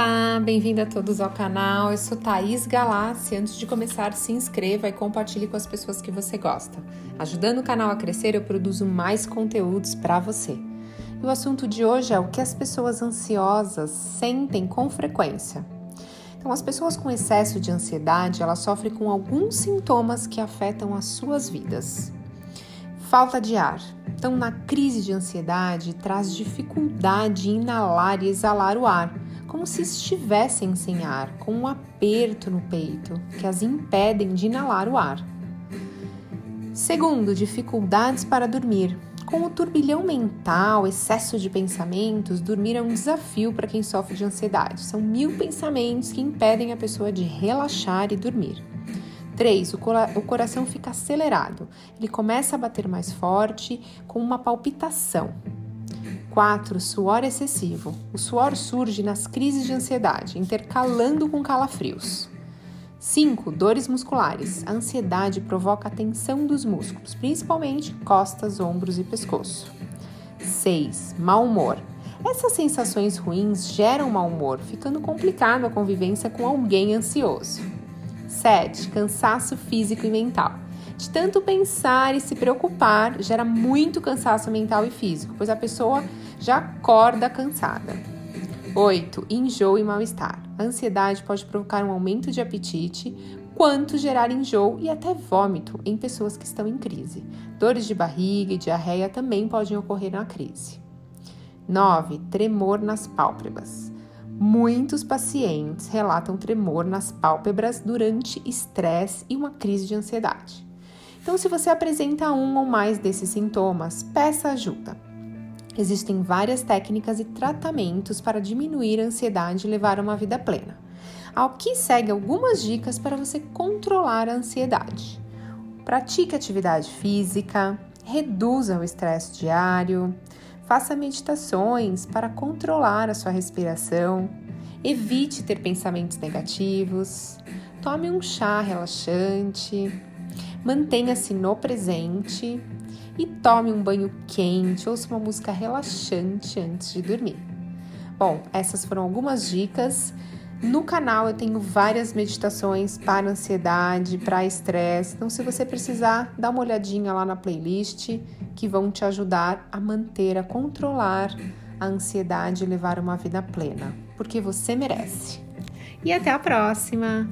Olá, bem-vindo a todos ao canal. Eu sou Thaís Galassi. Antes de começar, se inscreva e compartilhe com as pessoas que você gosta. Ajudando o canal a crescer, eu produzo mais conteúdos para você. E o assunto de hoje é o que as pessoas ansiosas sentem com frequência. Então, as pessoas com excesso de ansiedade, elas sofrem com alguns sintomas que afetam as suas vidas. Falta de ar. Então, na crise de ansiedade, traz dificuldade em inalar e exalar o ar como se estivessem sem ar, com um aperto no peito que as impedem de inalar o ar. Segundo, dificuldades para dormir. Com o turbilhão mental, excesso de pensamentos, dormir é um desafio para quem sofre de ansiedade. São mil pensamentos que impedem a pessoa de relaxar e dormir. 3. O, o coração fica acelerado. Ele começa a bater mais forte, com uma palpitação. 4. Suor excessivo. O suor surge nas crises de ansiedade, intercalando com calafrios. 5. Dores musculares. A ansiedade provoca a tensão dos músculos, principalmente costas, ombros e pescoço. 6. Mau humor. Essas sensações ruins geram mau humor, ficando complicado a convivência com alguém ansioso. 7. Cansaço físico e mental. De tanto pensar e se preocupar, gera muito cansaço mental e físico, pois a pessoa já acorda cansada. 8. Enjoo e mal-estar. A ansiedade pode provocar um aumento de apetite, quanto gerar enjoo e até vômito em pessoas que estão em crise. Dores de barriga e diarreia também podem ocorrer na crise. 9. Tremor nas pálpebras. Muitos pacientes relatam tremor nas pálpebras durante estresse e uma crise de ansiedade. Então, se você apresenta um ou mais desses sintomas, peça ajuda. Existem várias técnicas e tratamentos para diminuir a ansiedade e levar uma vida plena. Aqui segue algumas dicas para você controlar a ansiedade. Pratique atividade física, reduza o estresse diário, faça meditações para controlar a sua respiração, evite ter pensamentos negativos, tome um chá relaxante, Mantenha-se no presente e tome um banho quente, ouça uma música relaxante antes de dormir. Bom, essas foram algumas dicas. No canal eu tenho várias meditações para ansiedade, para estresse. Então, se você precisar, dá uma olhadinha lá na playlist que vão te ajudar a manter, a controlar a ansiedade e levar uma vida plena, porque você merece. E até a próxima!